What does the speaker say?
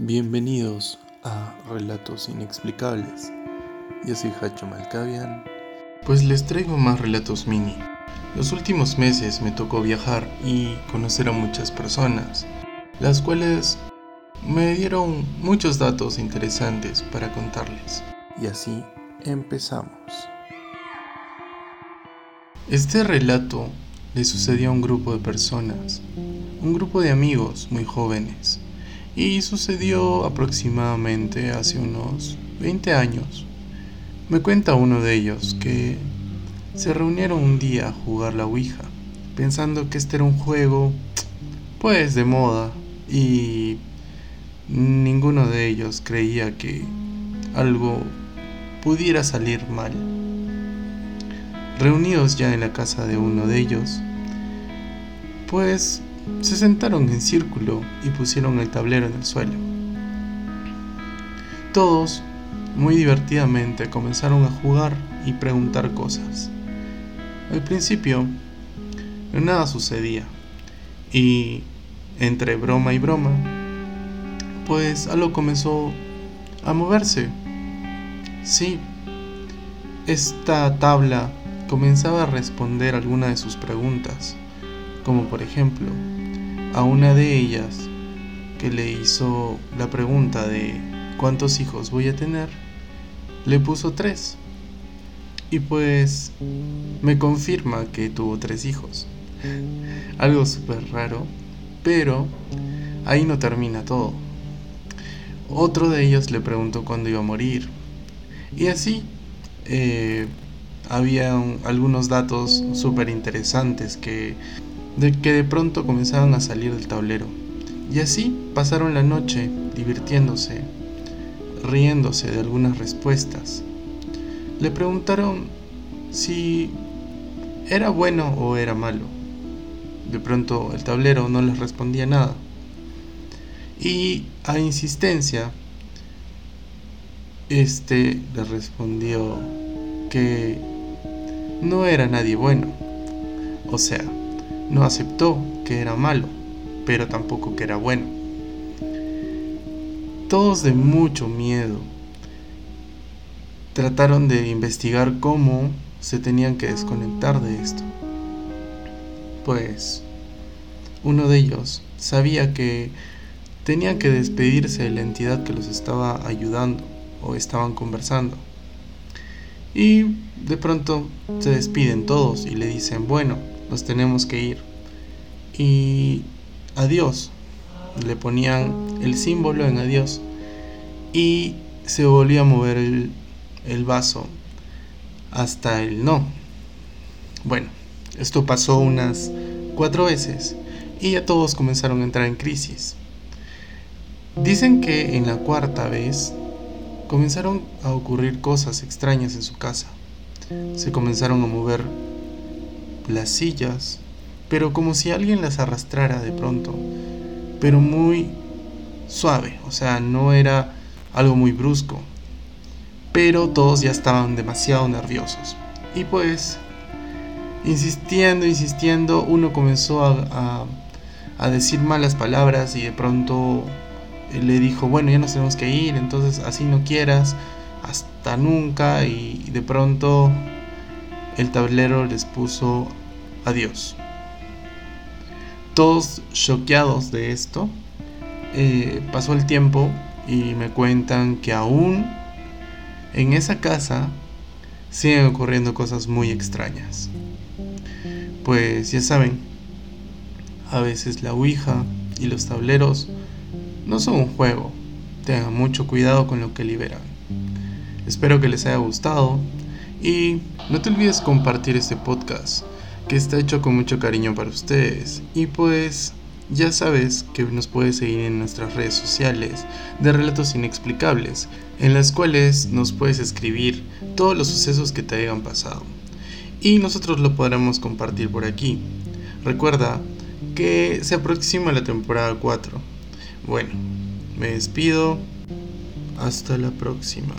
Bienvenidos a Relatos Inexplicables. Yo soy Hacho Malkavian, pues les traigo más relatos mini. Los últimos meses me tocó viajar y conocer a muchas personas, las cuales me dieron muchos datos interesantes para contarles. Y así empezamos. Este relato le sucedió a un grupo de personas, un grupo de amigos muy jóvenes y sucedió aproximadamente hace unos 20 años. Me cuenta uno de ellos que se reunieron un día a jugar la Ouija, pensando que este era un juego pues de moda y ninguno de ellos creía que algo pudiera salir mal. Reunidos ya en la casa de uno de ellos, pues se sentaron en círculo y pusieron el tablero en el suelo. Todos, muy divertidamente, comenzaron a jugar y preguntar cosas. Al principio, nada sucedía. Y entre broma y broma, pues algo comenzó a moverse. Sí, esta tabla comenzaba a responder alguna de sus preguntas, como por ejemplo, a una de ellas que le hizo la pregunta de cuántos hijos voy a tener, le puso tres. Y pues me confirma que tuvo tres hijos. Algo súper raro, pero ahí no termina todo. Otro de ellos le preguntó cuándo iba a morir. Y así eh, había algunos datos súper interesantes que de que de pronto comenzaban a salir del tablero. Y así pasaron la noche divirtiéndose, riéndose de algunas respuestas. Le preguntaron si era bueno o era malo. De pronto el tablero no les respondía nada. Y a insistencia, este le respondió que no era nadie bueno. O sea, no aceptó que era malo, pero tampoco que era bueno. Todos de mucho miedo trataron de investigar cómo se tenían que desconectar de esto. Pues uno de ellos sabía que tenían que despedirse de la entidad que los estaba ayudando o estaban conversando. Y de pronto se despiden todos y le dicen, bueno, nos tenemos que ir. Y adiós. Le ponían el símbolo en adiós. Y se volvía a mover el, el vaso hasta el no. Bueno, esto pasó unas cuatro veces y ya todos comenzaron a entrar en crisis. Dicen que en la cuarta vez comenzaron a ocurrir cosas extrañas en su casa. Se comenzaron a mover las sillas, pero como si alguien las arrastrara de pronto, pero muy suave, o sea, no era algo muy brusco, pero todos ya estaban demasiado nerviosos. Y pues, insistiendo, insistiendo, uno comenzó a, a, decir malas palabras y de pronto le dijo, bueno, ya nos tenemos que ir, entonces así no quieras, hasta nunca, y de pronto el tablero les puso adiós. Todos choqueados de esto, eh, pasó el tiempo y me cuentan que aún en esa casa siguen ocurriendo cosas muy extrañas. Pues ya saben, a veces la Ouija y los tableros no son un juego. Tengan mucho cuidado con lo que liberan. Espero que les haya gustado y no te olvides compartir este podcast que está hecho con mucho cariño para ustedes. Y pues ya sabes que nos puedes seguir en nuestras redes sociales de Relatos Inexplicables, en las cuales nos puedes escribir todos los sucesos que te hayan pasado. Y nosotros lo podremos compartir por aquí. Recuerda que se aproxima la temporada 4. Bueno, me despido. Hasta la próxima.